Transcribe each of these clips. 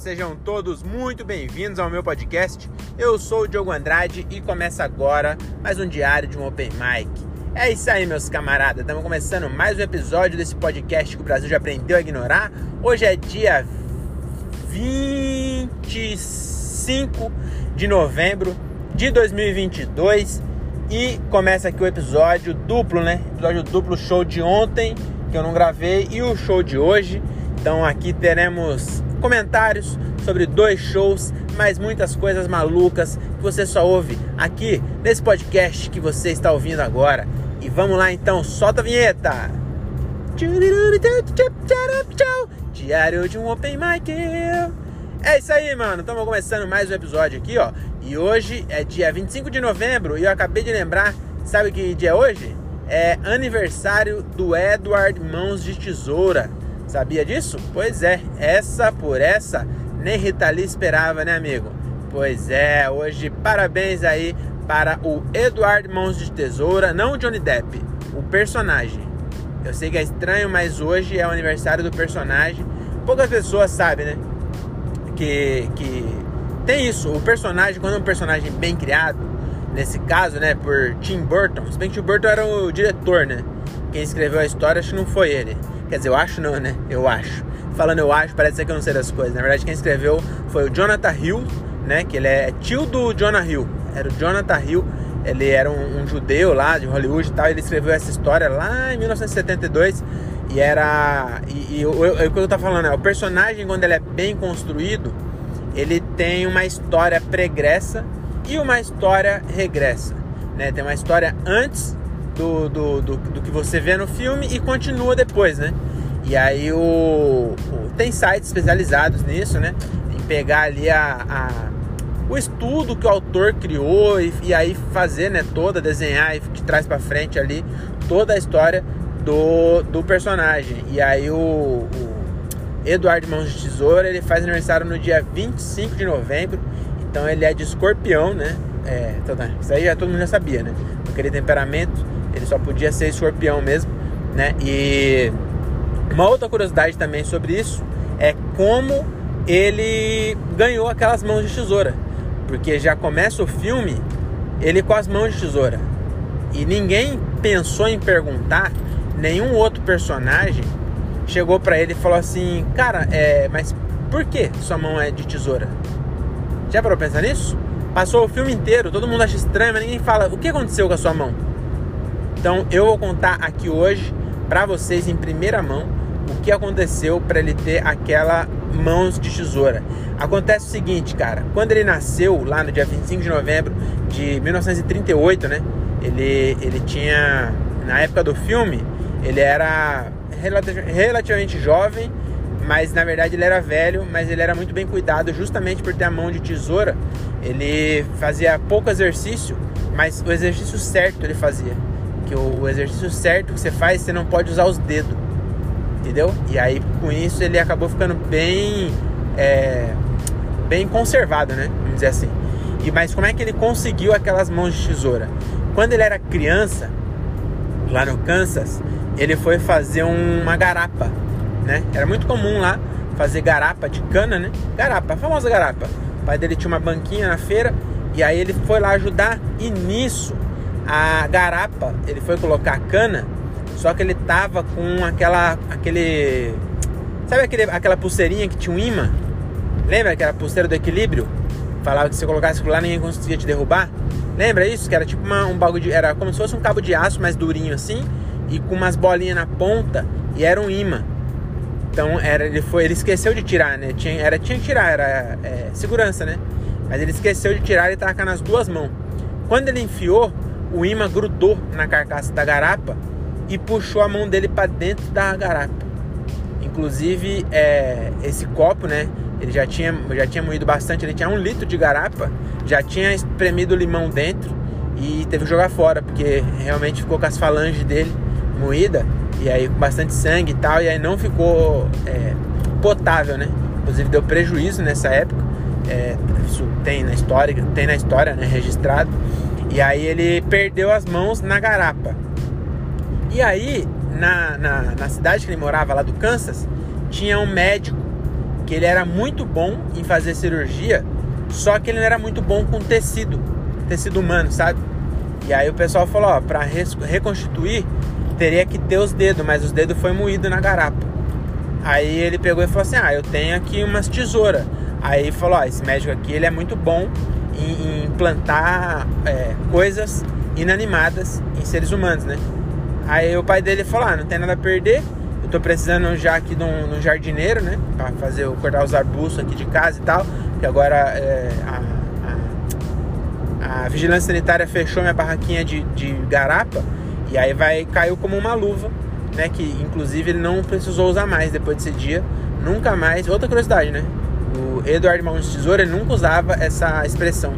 sejam todos muito bem-vindos ao meu podcast. Eu sou o Diogo Andrade e começa agora mais um diário de um Open Mic. É isso aí, meus camaradas. Estamos começando mais um episódio desse podcast que o Brasil já aprendeu a ignorar. Hoje é dia 25 de novembro de 2022 e começa aqui o episódio duplo, né? Episódio duplo show de ontem que eu não gravei e o show de hoje. Então aqui teremos comentários sobre dois shows, mais muitas coisas malucas que você só ouve aqui nesse podcast que você está ouvindo agora. E vamos lá então, solta a vinheta! Diário de um Open Mic. É isso aí, mano. Estamos começando mais um episódio aqui, ó. E hoje é dia 25 de novembro e eu acabei de lembrar, sabe que dia é hoje? É aniversário do Edward Mãos de Tesoura. Sabia disso? Pois é, essa por essa, nem Rita Lee esperava, né, amigo? Pois é, hoje parabéns aí para o Eduardo Mãos de Tesoura, não o Johnny Depp, o personagem. Eu sei que é estranho, mas hoje é o aniversário do personagem. Poucas pessoas sabem, né? Que, que tem isso. O personagem, quando é um personagem bem criado, nesse caso, né, por Tim Burton, se bem que Tim Burton era o diretor, né? Quem escreveu a história, acho que não foi ele. Quer dizer, eu acho não, né? Eu acho. Falando eu acho, parece ser que eu não sei das coisas. Na verdade, quem escreveu foi o Jonathan Hill, né? Que ele é tio do Jonah Hill. Era o Jonathan Hill. Ele era um, um judeu lá de Hollywood e tal. Ele escreveu essa história lá em 1972. E era. E, e o, o, o que eu tô falando é: o personagem, quando ele é bem construído, ele tem uma história pregressa e uma história regressa. Né? Tem uma história antes do, do, do, do, que você vê no filme e continua depois, né? E aí o, o tem sites especializados nisso, né? Em pegar ali a, a o estudo que o autor criou e, e, aí fazer, né? Toda, desenhar e de trás para frente ali toda a história do, do personagem. E aí o, o Eduardo Mãos de Tesoura, ele faz aniversário no dia 25 de novembro. Então ele é de escorpião, né? É, então, tá, isso aí já todo mundo já sabia, né? Aquele temperamento ele só podia ser escorpião mesmo, né? E uma outra curiosidade também sobre isso é como ele ganhou aquelas mãos de tesoura. Porque já começa o filme ele com as mãos de tesoura. E ninguém pensou em perguntar, nenhum outro personagem chegou para ele e falou assim: Cara, é, mas por que sua mão é de tesoura? Já parou pra pensar nisso? Passou o filme inteiro, todo mundo acha estranho, mas ninguém fala o que aconteceu com a sua mão. Então eu vou contar aqui hoje para vocês em primeira mão o que aconteceu para ele ter aquela mãos de tesoura. Acontece o seguinte, cara, quando ele nasceu lá no dia 25 de novembro de 1938, né? Ele ele tinha na época do filme, ele era relativamente jovem, mas na verdade ele era velho, mas ele era muito bem cuidado justamente por ter a mão de tesoura. Ele fazia pouco exercício, mas o exercício certo ele fazia que o, o exercício certo que você faz, você não pode usar os dedos. Entendeu? E aí com isso ele acabou ficando bem é, bem conservado, né? Vamos dizer assim. E mas como é que ele conseguiu aquelas mãos de tesoura? Quando ele era criança, lá no Kansas, ele foi fazer uma garapa, né? Era muito comum lá fazer garapa de cana, né? Garapa, a famosa garapa. O pai dele tinha uma banquinha na feira e aí ele foi lá ajudar e nisso a garapa, ele foi colocar a cana, só que ele tava com aquela aquele sabe aquele, aquela pulseirinha que tinha um imã? Lembra aquela pulseira do equilíbrio? Falava que se colocasse lá ninguém conseguia te derrubar. Lembra isso? Que era tipo uma, um bagulho de. Era como se fosse um cabo de aço mais durinho assim. E com umas bolinhas na ponta. E era um imã. Então era, ele foi. Ele esqueceu de tirar, né? Tinha, era, tinha que tirar, era é, segurança, né? Mas ele esqueceu de tirar e com nas duas mãos. Quando ele enfiou, o imã grudou na carcaça da garapa e puxou a mão dele para dentro da garapa. Inclusive, é, esse copo, né? Ele já tinha, já tinha moído bastante, ele tinha um litro de garapa, já tinha espremido limão dentro e teve que jogar fora, porque realmente ficou com as falanges dele moída e aí com bastante sangue e tal, e aí não ficou é, potável, né? Inclusive deu prejuízo nessa época. É, isso tem na história, tem na história, né, registrado. E aí ele perdeu as mãos na garapa. E aí, na, na, na cidade que ele morava, lá do Kansas, tinha um médico que ele era muito bom em fazer cirurgia, só que ele não era muito bom com tecido, tecido humano, sabe? E aí o pessoal falou, ó, para reconstituir teria que ter os dedos, mas os dedos foi moído na garapa. Aí ele pegou e falou assim: "Ah, eu tenho aqui umas tesouras". Aí falou: "Ó, esse médico aqui ele é muito bom em, em implantar é, coisas inanimadas em seres humanos, né?" Aí o pai dele falou: "Ah, não tem nada a perder. Eu tô precisando já aqui de um, de um jardineiro, né, para fazer cortar os arbustos aqui de casa e tal, que agora é, a, a, a vigilância sanitária fechou minha barraquinha de, de garapa." E aí vai caiu como uma luva, né? Que inclusive ele não precisou usar mais depois desse dia. Nunca mais. Outra curiosidade, né? O Eduardo Mãos de Tesoura nunca usava essa expressão.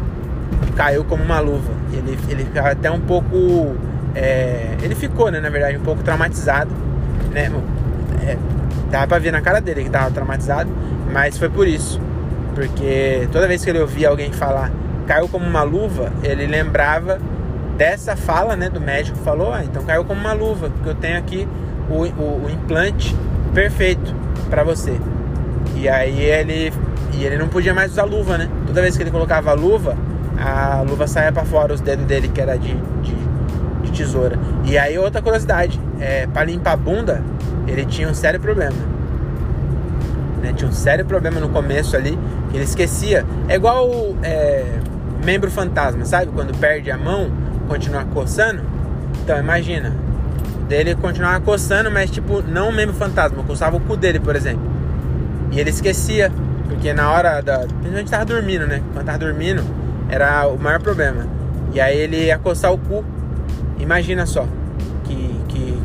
Caiu como uma luva. Ele, ele ficava até um pouco. É, ele ficou, né? Na verdade, um pouco traumatizado, né? É, dava pra ver na cara dele que tava traumatizado, mas foi por isso. Porque toda vez que ele ouvia alguém falar caiu como uma luva, ele lembrava dessa fala né, do médico falou, ah, então caiu como uma luva, porque eu tenho aqui o, o, o implante perfeito para você. E aí ele e ele não podia mais usar luva, né? Toda vez que ele colocava a luva, a luva saía para fora, os dedos dele que era de, de, de tesoura. E aí outra curiosidade, é, para limpar a bunda, ele tinha um sério problema. Né? Tinha um sério problema no começo ali, que ele esquecia. É igual é, membro fantasma, sabe? Quando perde a mão, continuar coçando. Então imagina, dele continuar coçando, mas tipo, não o mesmo fantasma, coçava o cu dele, por exemplo. E ele esquecia, porque na hora da. Principalmente tava dormindo, né? Quando tava dormindo, era o maior problema. E aí ele ia coçar o cu. Imagina só. Que, que,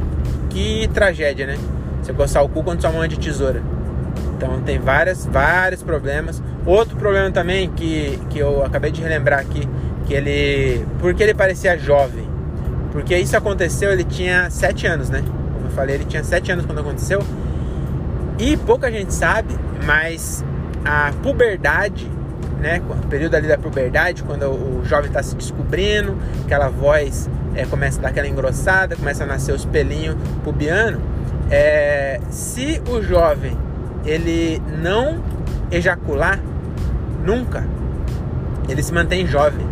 que tragédia, né? Você coçar o cu quando sua mão é de tesoura. Então tem várias, vários problemas. Outro problema também que, que eu acabei de relembrar aqui que ele. Porque ele parecia jovem. Porque isso aconteceu, ele tinha 7 anos, né? Como eu falei, ele tinha 7 anos quando aconteceu. E pouca gente sabe, mas a puberdade, né? O período ali da puberdade, quando o jovem está se descobrindo, aquela voz é, começa a dar aquela engrossada, começa a nascer os pelinhos pubiano. É, se o jovem ele não ejacular nunca, ele se mantém jovem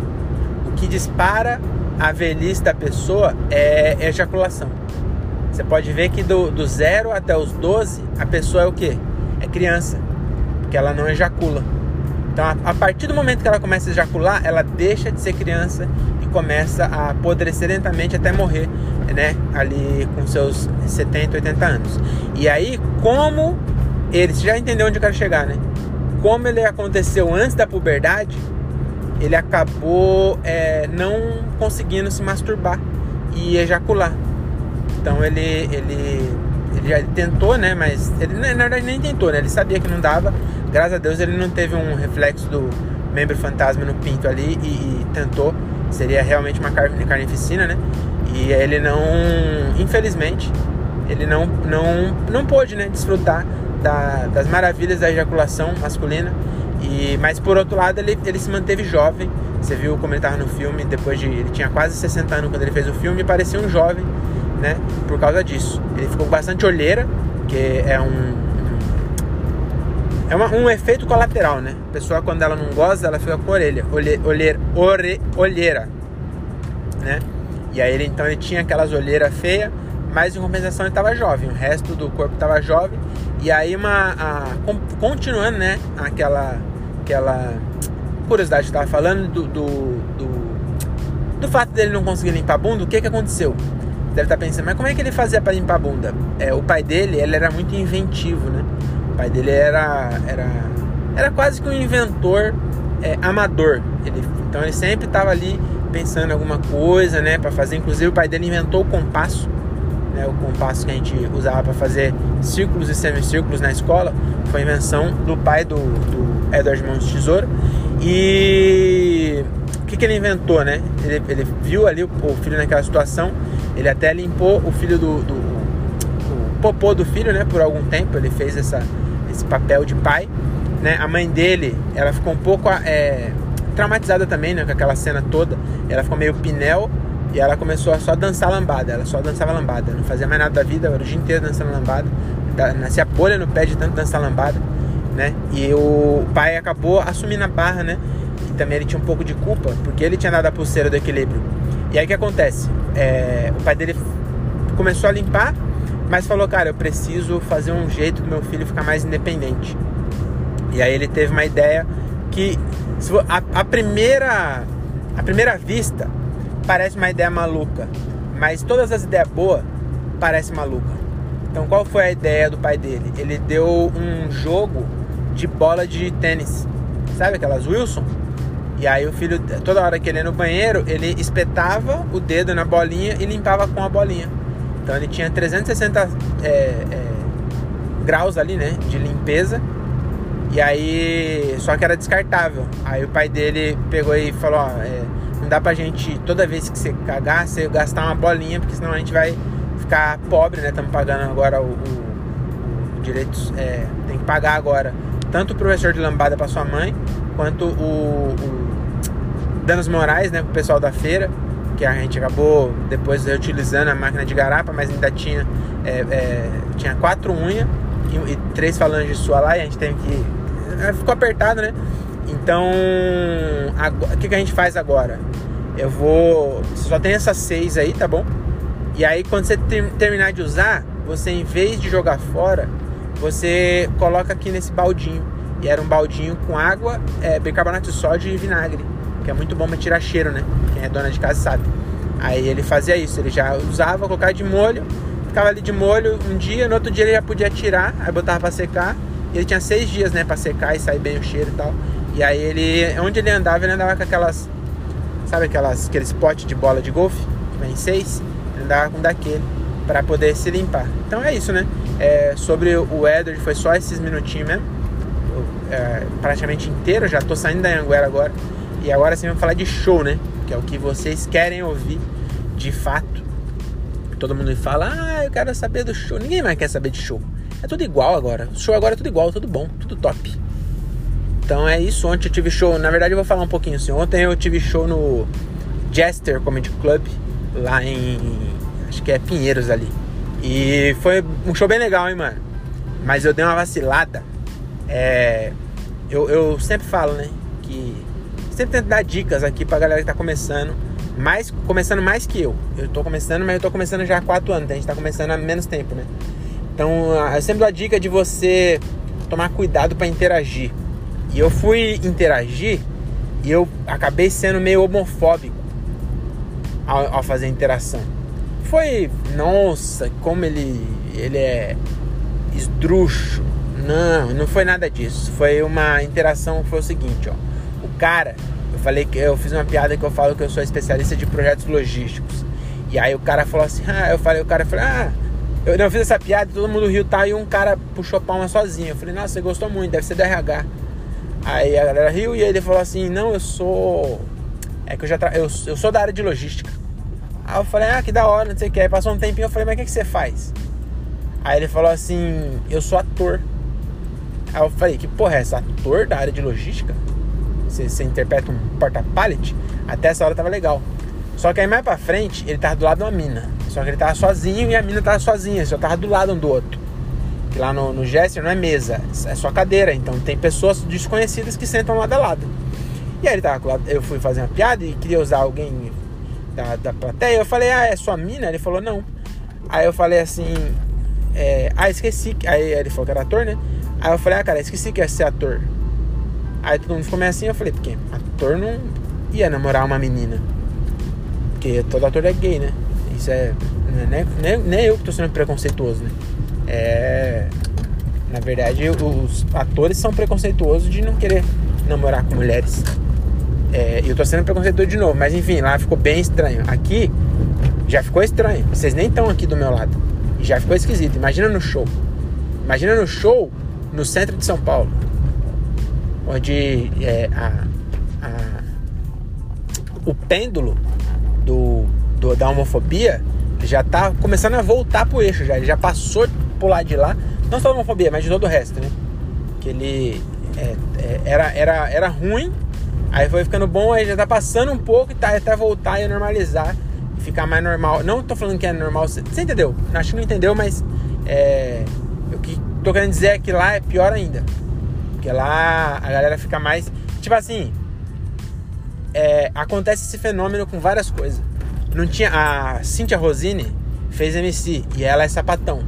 que dispara a velhice da pessoa é ejaculação. Você pode ver que do, do zero até os 12, a pessoa é o que? É criança, porque ela não ejacula. Então, a, partir do momento que ela começa a ejacular, ela deixa de ser criança e começa a apodrecer lentamente até morrer, né? Ali com seus 70, 80 anos. E aí, como ele, já entendeu onde eu quero chegar, né? Como ele aconteceu antes da puberdade, ele acabou é, não conseguindo se masturbar e ejacular. Então ele, ele já tentou, né? Mas ele na verdade nem tentou, né? Ele sabia que não dava. Graças a Deus ele não teve um reflexo do membro fantasma no pinto ali e, e tentou. Seria realmente uma carnificina, né? E ele não, infelizmente, ele não, não, não pôde, né? Desfrutar da, das maravilhas da ejaculação masculina e, mas por outro lado, ele, ele se manteve jovem. Você viu como ele estava no filme, depois de. Ele tinha quase 60 anos quando ele fez o filme parecia um jovem, né? Por causa disso. Ele ficou com bastante olheira, que é um. É uma, um efeito colateral, né? A pessoa, quando ela não goza, ela fica com orelha. Olhe, olheira, ore, olheira, né? E aí ele então ele tinha aquelas olheiras feias, mas em compensação ele estava jovem, o resto do corpo estava jovem. E aí uma a, continuando, né, aquela aquela curiosidade que estava falando do, do, do, do, fato dele não conseguir limpar a bunda, o que que aconteceu? Deve estar tá pensando, mas como é que ele fazia para limpar a bunda? É, o pai dele, ele era muito inventivo, né? O pai dele era era era quase que um inventor é, amador. Ele, então ele sempre estava ali pensando em alguma coisa, né, para fazer. Inclusive o pai dele inventou o compasso né, o compasso que a gente usava para fazer círculos e semicírculos na escola, foi invenção do pai do, do Edward Mãos de Tesoura. E o que, que ele inventou, né? Ele, ele viu ali o, o, filho naquela situação, ele até limpou o filho do, do o popô do filho, né? Por algum tempo ele fez essa, esse papel de pai, né? A mãe dele, ela ficou um pouco é, traumatizada também, né? Com aquela cena toda, ela ficou meio pinel e ela começou a só dançar lambada. Ela só dançava lambada. Não fazia mais nada da vida. Era o dia inteiro dançando lambada. Nascia bolha no pé de tanto dançar lambada. né? E o pai acabou assumindo a barra, né? E também ele tinha um pouco de culpa, porque ele tinha dado a pulseira do equilíbrio. E aí o que acontece? É, o pai dele começou a limpar, mas falou, cara, eu preciso fazer um jeito do meu filho ficar mais independente. E aí ele teve uma ideia que a, a primeira a primeira vista parece uma ideia maluca, mas todas as ideias boas parecem maluca. Então qual foi a ideia do pai dele? Ele deu um jogo de bola de tênis, sabe aquelas Wilson? E aí o filho, toda hora que ele ia no banheiro, ele espetava o dedo na bolinha e limpava com a bolinha. Então ele tinha 360 é, é, graus ali, né, de limpeza. E aí, só que era descartável. Aí o pai dele pegou e falou, ó, é, não dá pra gente, toda vez que você cagar, você gastar uma bolinha, porque senão a gente vai ficar pobre, né? Estamos pagando agora o, o, o direitos, é, tem que pagar agora tanto o professor de lambada para sua mãe, quanto o, o danos morais, né, pro pessoal da feira que a gente acabou depois reutilizando a máquina de garapa, mas ainda tinha, é, é, tinha quatro unhas e, e, três falanges sua lá e a gente teve que. É, ficou apertado, né? Então, o que, que a gente faz agora? Eu vou. Você só tem essas seis aí, tá bom? E aí, quando você ter, terminar de usar, você em vez de jogar fora, você coloca aqui nesse baldinho. E era um baldinho com água, é, bicarbonato de sódio e vinagre que é muito bom para tirar cheiro, né? Quem é dona de casa sabe. Aí ele fazia isso, ele já usava, colocava de molho, ficava ali de molho um dia, no outro dia ele já podia tirar, aí botava para secar. Ele tinha seis dias, né, para secar e sair bem o cheiro e tal. E aí ele, onde ele andava, ele andava com aquelas, sabe aquelas, aqueles potes de bola de golfe, que vem seis, ele andava com daquele para poder se limpar. Então é isso, né? É, sobre o Edward foi só esses minutinhos mesmo, é, praticamente inteiro. Já tô saindo da Anguera agora. E agora sim vamos falar de show, né? Que é o que vocês querem ouvir de fato. Todo mundo fala, ah, eu quero saber do show. Ninguém mais quer saber de show. É tudo igual agora. O show agora é tudo igual, tudo bom, tudo top. Então é isso. Ontem eu tive show. Na verdade, eu vou falar um pouquinho assim. Ontem eu tive show no Jester Comedy Club, lá em. Acho que é Pinheiros ali. E foi um show bem legal, hein, mano. Mas eu dei uma vacilada. É. Eu, eu sempre falo, né? Que sempre tento dar dicas aqui pra galera que tá começando. Mais, começando mais que eu. Eu tô começando, mas eu tô começando já há 4 anos. Então a gente tá começando há menos tempo, né? Então eu sempre dou a dica de você tomar cuidado para interagir. E eu fui interagir e eu acabei sendo meio homofóbico ao, ao fazer interação. Foi, nossa, como ele, ele é esdrúxo. Não, não foi nada disso. Foi uma interação que foi o seguinte, ó cara, eu falei que eu fiz uma piada que eu falo que eu sou especialista de projetos logísticos. E aí o cara falou assim, ah, eu falei, o cara falou, ah, eu não fiz essa piada, todo mundo riu, tá? E um cara puxou palma sozinho. Eu falei, nossa, você gostou muito, deve ser RH. Aí a galera riu e ele falou assim, não, eu sou. É que eu já tra... eu, eu sou da área de logística. Aí eu falei, ah, que da hora, não sei o que. Aí passou um tempinho, eu falei, mas o que, que você faz? Aí ele falou assim, eu sou ator. Aí eu falei, que porra é essa? Ator da área de logística? Você, você interpreta um porta-pallet, até essa hora tava legal. Só que aí mais pra frente, ele tava do lado de uma mina. Só que ele tava sozinho e a mina tava sozinha, só tava do lado um do outro. Que lá no, no não é mesa, é só cadeira. Então tem pessoas desconhecidas que sentam lado a lado. E aí ele tava lado, eu fui fazer uma piada e queria usar alguém da, da plateia. Eu falei, ah, é sua mina? Ele falou, não. Aí eu falei assim, é, ah, esqueci. Aí ele falou que era ator, né? Aí eu falei, ah, cara, esqueci que ia ser ator. Aí todo mundo ficou meio assim, eu falei, porque ator não ia namorar uma menina. Porque todo ator é gay, né? Isso é. Nem, nem, nem eu que tô sendo preconceituoso, né? É. Na verdade, os atores são preconceituosos de não querer namorar com mulheres. É, eu tô sendo preconceituoso de novo, mas enfim, lá ficou bem estranho. Aqui já ficou estranho. Vocês nem estão aqui do meu lado. E já ficou esquisito. Imagina no show. Imagina no show no centro de São Paulo onde é, a, a, o pêndulo do, do, da homofobia já está começando a voltar pro eixo, já, ele já passou por lá de lá, não só da homofobia, mas de todo o resto, né? Que ele é, é, era, era, era ruim, aí foi ficando bom, aí já tá passando um pouco e tá até voltar e normalizar e ficar mais normal. Não tô falando que é normal, você entendeu? Acho que não entendeu, mas é, o que tô querendo dizer é que lá é pior ainda. Porque lá a galera fica mais. Tipo assim. É, acontece esse fenômeno com várias coisas. Não tinha. A Cynthia Rosine fez MC e ela é sapatão.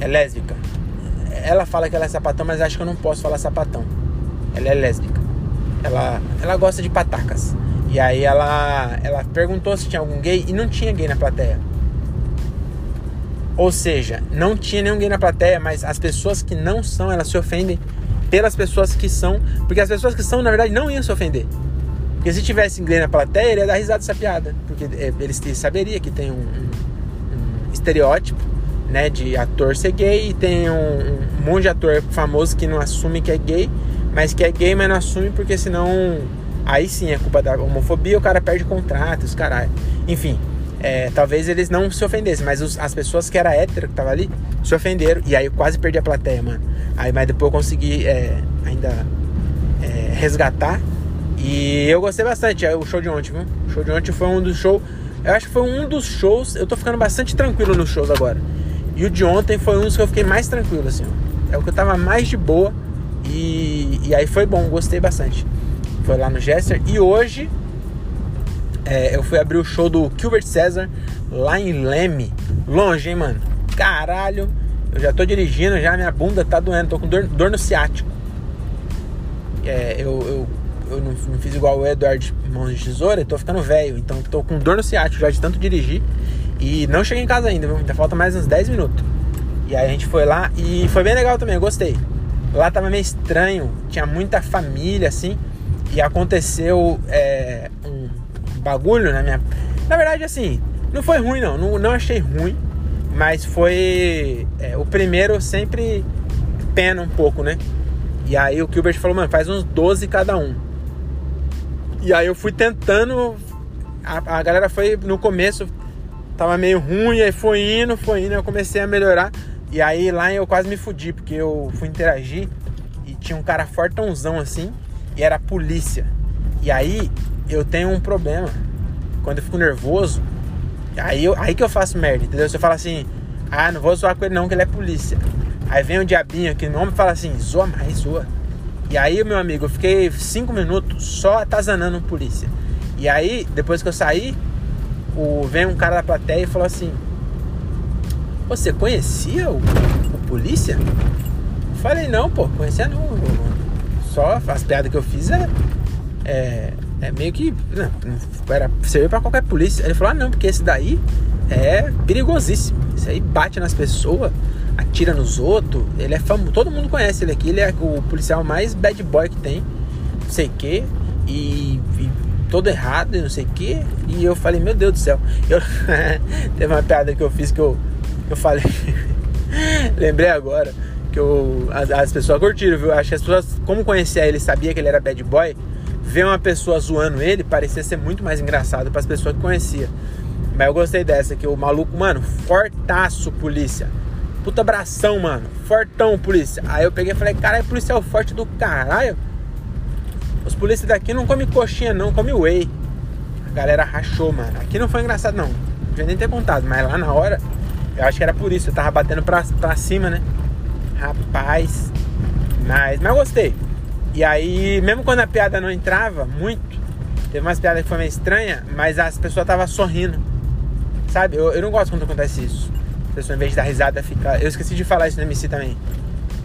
É lésbica. Ela fala que ela é sapatão, mas acho que eu não posso falar sapatão. Ela é lésbica. Ela, ela gosta de patacas. E aí ela, ela perguntou se tinha algum gay e não tinha gay na plateia. Ou seja, não tinha nenhum gay na plateia, mas as pessoas que não são, elas se ofendem pelas pessoas que são. Porque as pessoas que são, na verdade, não iam se ofender. Porque se tivesse gay na plateia, ele ia dar risada dessa piada. Porque é, eles saberia que tem um, um, um estereótipo né, de ator ser gay e tem um, um, monte de ator famoso que não assume que é gay, mas que é gay, mas não assume porque senão aí sim é culpa da homofobia, o cara perde contratos, caralho. Enfim, é, talvez eles não se ofendessem, mas os, as pessoas que era hétero que tava ali se ofenderam. E aí eu quase perdi a plateia, mano. Aí, mas depois eu consegui é, ainda é, resgatar. E eu gostei bastante. É, o show de ontem, viu? O show de ontem foi um dos shows. Eu acho que foi um dos shows. Eu tô ficando bastante tranquilo nos shows agora. E o de ontem foi um dos que eu fiquei mais tranquilo, assim. Ó. É o que eu tava mais de boa. E, e aí foi bom, gostei bastante. Foi lá no Jester. E hoje é, eu fui abrir o show do Gilbert César lá em Leme. Longe, hein, mano? Caralho. Eu já tô dirigindo, já minha bunda tá doendo, tô com dor, dor no ciático. É, eu, eu, eu não, não, fiz igual o Eduardo Mãos de Tesoura, tô ficando velho, então tô com dor no ciático já de tanto dirigir. E não cheguei em casa ainda? Ainda falta mais uns 10 minutos. E aí a gente foi lá e foi bem legal também, eu gostei. Lá tava meio estranho, tinha muita família assim. E aconteceu é, um bagulho na minha. Na verdade, assim, não foi ruim, não. Não, não achei ruim. Mas foi. É, o primeiro sempre pena um pouco, né? E aí o Gilbert falou, mano, faz uns 12 cada um. E aí eu fui tentando. A, a galera foi no começo, tava meio ruim, aí foi indo, foi indo, eu comecei a melhorar. E aí lá eu quase me fudi, porque eu fui interagir e tinha um cara fortãozão assim, e era a polícia. E aí eu tenho um problema. Quando eu fico nervoso, aí, eu, aí que eu faço merda, entendeu? Se eu falo assim, ah, não vou zoar com ele não, que ele é polícia. Aí vem um diabinho aqui no homem e fala assim, zoa mais, zoa. E aí, meu amigo, eu fiquei cinco minutos só atazanando polícia. E aí, depois que eu saí, o, vem um cara da plateia e falou assim: Você conhecia o, o polícia? falei, não, pô, conhecia não. Só as piadas que eu fiz é, é é meio que. Não, era, serviu pra qualquer polícia. Ele falou: ah, não, porque esse daí é perigosíssimo. Esse aí bate nas pessoas, atira nos outros. Ele é famoso. Todo mundo conhece ele aqui. Ele é o policial mais bad boy que tem. Não sei o quê. E, e todo errado e não sei o quê. E eu falei: meu Deus do céu. Eu, teve uma piada que eu fiz que eu, eu falei. Lembrei agora que eu, as, as pessoas curtiram, viu? Acho que as pessoas, como conhecia ele, sabia que ele era bad boy ver uma pessoa zoando ele parecia ser muito mais engraçado para as pessoas que conhecia. Mas eu gostei dessa, que o maluco, mano, fortaço polícia. Puta abração, mano. Fortão polícia. Aí eu peguei e falei, cara, é policial forte do caralho. Os polícias daqui não comem coxinha não, come whey. A galera rachou, mano. Aqui não foi engraçado não. Não devia nem ter contado, mas lá na hora, eu acho que era por isso. Eu tava batendo pra, pra cima, né? Rapaz. Mas, mas eu gostei. E aí, mesmo quando a piada não entrava muito, teve umas piadas que foi meio estranha, mas as pessoas estavam sorrindo. Sabe? Eu, eu não gosto quando acontece isso. A pessoa, em vez de dar risada, fica. Eu esqueci de falar isso no MC também.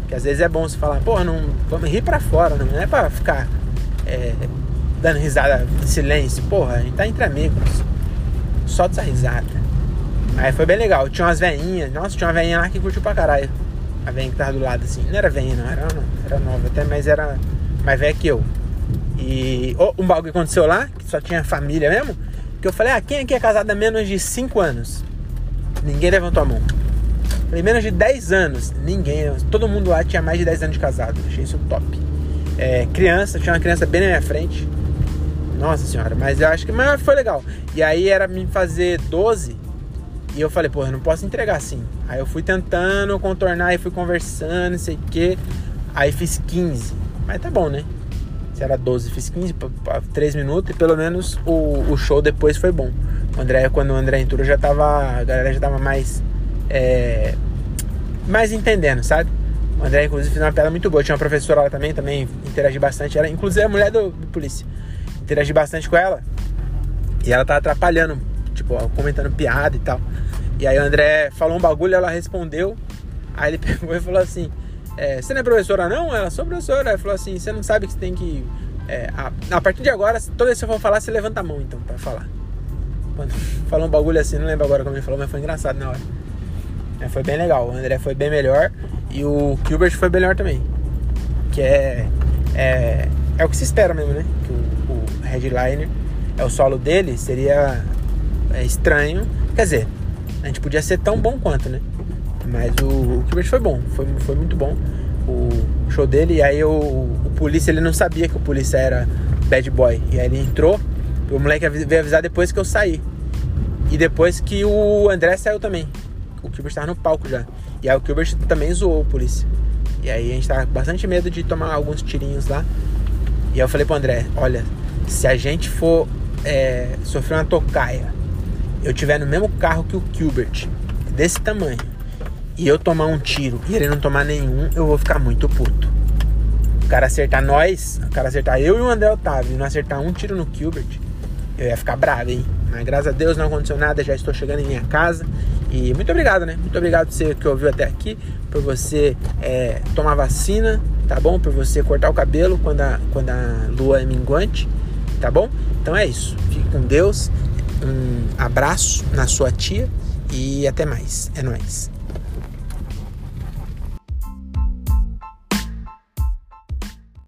Que às vezes é bom você falar, pô, não. Vamos rir pra fora, não é pra ficar é, dando risada em silêncio. Porra, a gente tá entre amigos. Solta essa risada. Aí foi bem legal. Tinha umas veinhas. Nossa, tinha uma veinha lá que curtiu pra caralho. A veinha que tava do lado assim. Não era veinha, não. Era, não, era nova até, mas era mais velha que eu. E oh, um bagulho aconteceu lá, que só tinha família mesmo, que eu falei, ah, quem aqui é casado há menos de 5 anos? Ninguém levantou a mão. Falei, menos de 10 anos, ninguém. Todo mundo lá tinha mais de 10 anos de casado. Achei isso top. É, criança, tinha uma criança bem na minha frente. Nossa senhora, mas eu acho que mas foi legal. E aí era me fazer 12. E eu falei, porra, eu não posso entregar assim. Aí eu fui tentando contornar e fui conversando, não sei o quê. Aí fiz 15. Mas tá bom, né? Se era 12, fiz 15 para 3 minutos e pelo menos o, o show depois foi bom. O André, quando o André entrou, já tava. A galera já tava mais. É, mais entendendo, sabe? O André, inclusive, fez uma piada muito boa. Tinha uma professora lá também, também interagi bastante. Ela, inclusive, é a mulher do, do polícia. Interagi bastante com ela. E ela tá atrapalhando, tipo, comentando piada e tal. E aí o André falou um bagulho, ela respondeu. Aí ele pegou e falou assim: é, Você não é professora, não? Ela, sou professora. Ele falou assim: Você não sabe que você tem que. É, a, a, partir de agora, toda vez que eu for falar, você levanta a mão, então, pra falar. Quando falou um bagulho assim, não lembro agora como ele falou, mas foi engraçado na hora. É, foi bem legal. O André foi bem melhor. E o Gilbert foi melhor também. Que é. É, é o que se espera mesmo, né? Que o, o headliner é o solo dele, seria é, estranho. Quer dizer, a gente podia ser tão bom quanto, né? Mas o, o Gilbert foi bom, foi, foi muito bom o show dele. E aí o, o polícia, ele não sabia que o polícia era bad boy. E aí ele entrou, o moleque veio avisar depois que eu saí. E depois que o André saiu também. O Gilbert estava no palco já. E aí o Gilbert também zoou o polícia. E aí a gente tava com bastante medo de tomar alguns tirinhos lá. E aí eu falei pro André, olha, se a gente for é, sofrer uma tocaia, eu tiver no mesmo carro que o Gilbert, desse tamanho, e eu tomar um tiro e ele não tomar nenhum, eu vou ficar muito puto. O cara acertar nós, o cara acertar eu e o André Otávio e não acertar um tiro no Gilbert, eu ia ficar bravo, hein? Mas graças a Deus não aconteceu nada, já estou chegando em minha casa. E muito obrigado, né? Muito obrigado por você que ouviu até aqui, por você é, tomar vacina, tá bom? Por você cortar o cabelo quando a, quando a lua é minguante, tá bom? Então é isso. Fique com Deus. Um abraço na sua tia e até mais. É nóis.